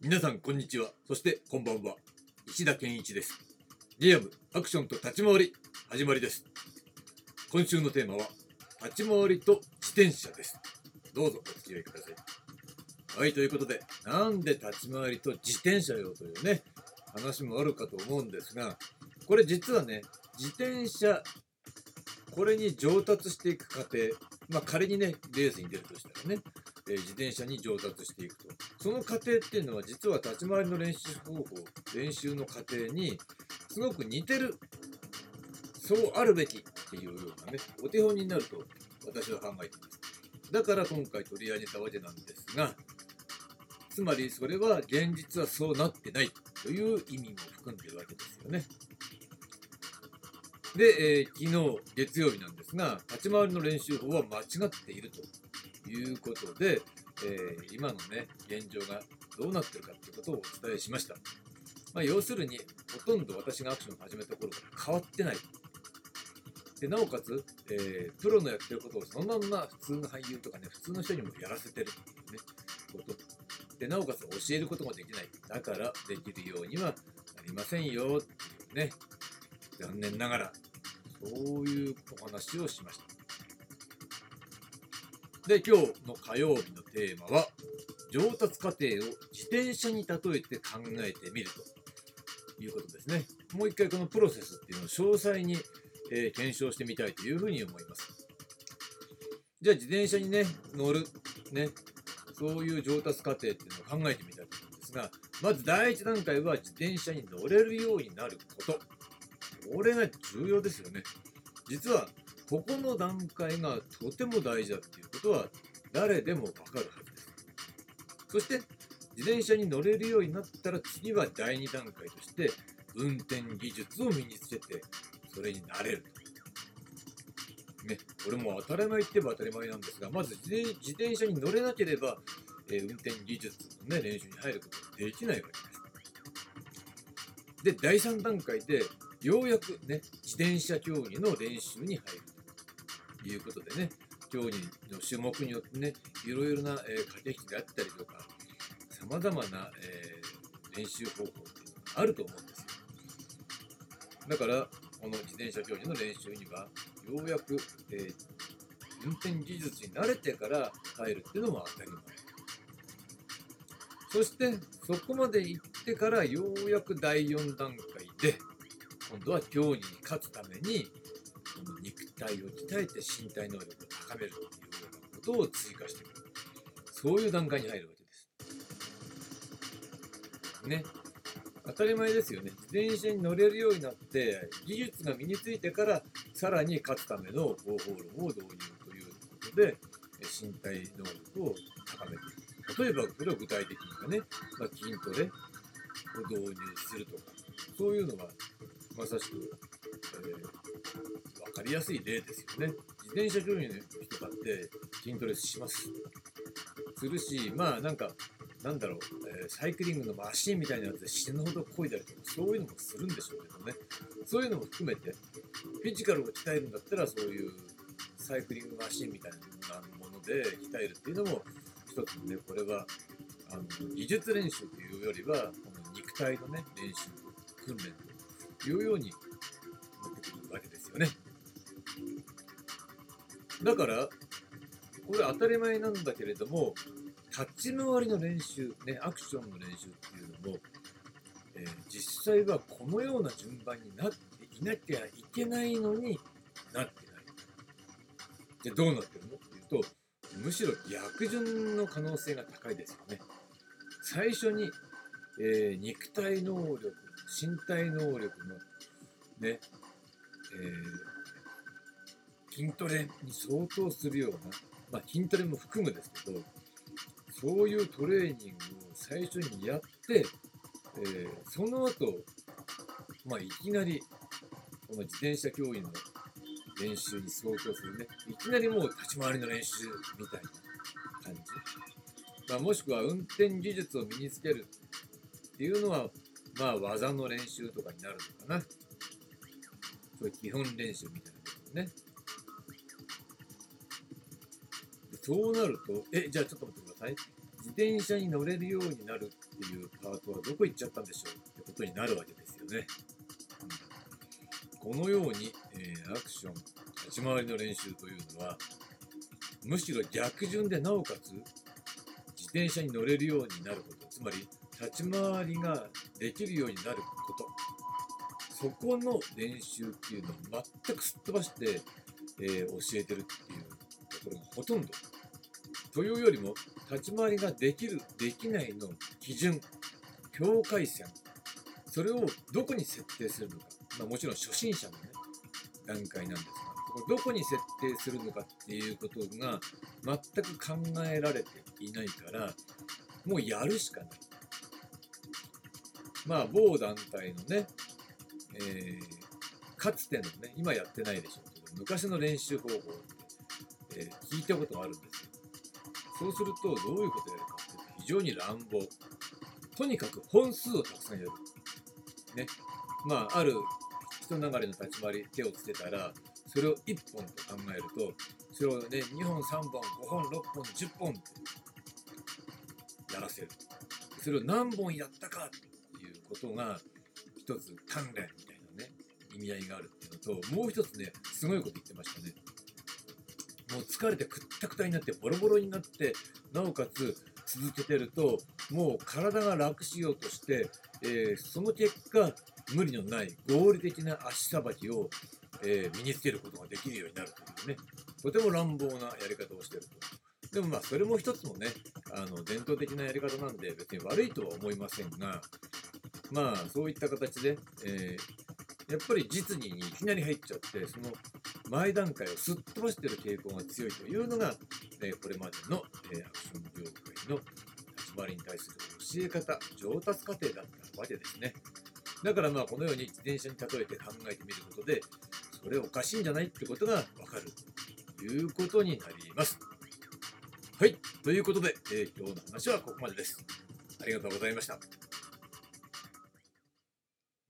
皆さんこんにちは。そしてこんばんは。石田健一です。リアムアクションと立ち回り始まりです。今週のテーマは立ち回りと自転車です。どうぞお付き合いください。はいということでなんで立ち回りと自転車よというね話もあるかと思うんですがこれ実はね自転車これに上達していく過程まあ仮にねレースに出るとしたらねえ自転車に上達していくと。その過程っていうのは実は立ち回りの練習方法練習の過程にすごく似てる。そうあるべきっていうようなねお手本になると私は考えています。だから今回取り上げたわけなんですがつまりそれは現実はそうなってないという意味も含んでるわけですよね。で、えー、昨日月曜日なんですが立ち回りの練習法は間違っているということで、えー、今のね、現状がどうなってるかっていうことをお伝えしました。まあ、要するに、ほとんど私がアクションを始めた頃から変わってない。でなおかつ、えー、プロのやってることをそのまんま普通の俳優とかね、普通の人にもやらせてるっていうね、こと。で、なおかつ教えることもできない。だからできるようにはなりませんよっていうね、残念ながら、そういうお話をしました。で、今日の火曜日のテーマは、上達過程を自転車に例えて考えてみるということですね。もう一回このプロセスっていうのを詳細に、えー、検証してみたいというふうに思います。じゃあ自転車にね、乗る、ね、そういう上達過程っていうのを考えてみたいと思うんですが、まず第一段階は自転車に乗れるようになること。これが重要ですよね。実はここの段階がとても大事だっていうことは誰でもわかるはずです。そして自転車に乗れるようになったら次は第2段階として運転技術を身につけてそれになれるとね、これも当たり前って言えば当たり前なんですが、まず自転車に乗れなければ、えー、運転技術の、ね、練習に入ることができないわけです。で、第3段階で、ようやくね、自転車競技の練習に入る。ということでね、競技の種目によってね、いろいろな、え、駆け引きがあったりとか、さまざまな、えー、練習方法っていうのがあると思うんですよ。だから、この自転車競技の練習には、ようやく、えー、運転技術に慣れてから入るっていうのも当たり前。そして、そこまで行ってからようやく第4段階で、今度は競技に勝つために、この肉体を鍛えて身体能力を高めるというようなことを追加していく。そういう段階に入るわけです。ね。当たり前ですよね。自転車に乗れるようになって、技術が身についてから、さらに勝つための方法論を導入ということで、身体能力を高めていく。例えば、これは具体的にはね、まあ、筋トレを導入するとか、そういうのがまさしく、えー、分かりやすい例ですよね。自転車競技の人だって筋トレします。するし、まあなんか、なんだろう、えー、サイクリングのマシンみたいなやつで死ぬほど漕いだりとか、そういうのもするんでしょうけどね。そういうのも含めて、フィジカルを鍛えるんだったら、そういうサイクリングマシンみたいなもので鍛えるっていうのも、一つのね、これは、あの、技術練習というよりは、この肉体のね、練習、訓練というようにだから、これ当たり前なんだけれども、立ち回りの練習、ね、アクションの練習っていうのも、えー、実際はこのような順番になっていなきゃいけないのになってない。じゃどうなってるのっていうと、むしろ逆順の可能性が高いですよね。最初に、えー、肉体能力、身体能力のね、えー、筋トレに相当するような、まあ、筋トレも含むですけど、そういうトレーニングを最初にやって、えー、その後、まあ、いきなり、この自転車競技の練習に相当するね、いきなりもう立ち回りの練習みたいな感じ。まあ、もしくは運転技術を身につけるっていうのは、まあ、技の練習とかになるのかな。そういう基本練習みたいなことね。そうなると、え、じゃあちょっと待ってください。自転車に乗れるようになるっていうパートはどこ行っちゃったんでしょうってことになるわけですよね。うん、このように、えー、アクション、立ち回りの練習というのは、むしろ逆順でなおかつ自転車に乗れるようになること、つまり立ち回りができるようになること、そこの練習っていうのを全くすっ飛ばして、えー、教えてるっていうところがほとんど。というよりも、立ち回りができる、できないの基準、境界線、それをどこに設定するのか、まあ、もちろん初心者の、ね、段階なんですがこ、どこに設定するのかっていうことが全く考えられていないから、もうやるしかない。まあ、某団体のね、えー、かつてのね、今やってないでしょうけど、昔の練習方法って、えー、聞いたことがあるんですよ。そうすると、どういうことやるかっていうと、非常に乱暴。とにかく本数をたくさんやる。ね。まあ、ある人流れの立ち回り、手をつけたら、それを1本と考えると、それをね、2本、3本、5本、6本、10本ってやらせる。それを何本やったかっていうことが、一つ鍛錬みたいなね、意味合いがあるっていうのと、もう一つね、すごいこと言ってましたね。もう疲れてくったくたになってボロボロになってなおかつ続けてるともう体が楽しようとして、えー、その結果無理のない合理的な足さばきを、えー、身につけることができるようになるというね。とても乱暴なやり方をしてると。でもまあそれも一つのねあの伝統的なやり方なんで別に悪いとは思いませんがまあそういった形で、えー、やっぱり実技にいきなり入っちゃってその前段階をすっ飛ばしている傾向が強いというのが、えこれまでの、えアクション業界の立ち回りに対する教え方、上達過程だったわけですね。だからまあこのように自転車に例えて考えてみることで、それおかしいんじゃないってことがわかるということになります。はい。ということで、えー、今日の話はここまでです。ありがとうございました。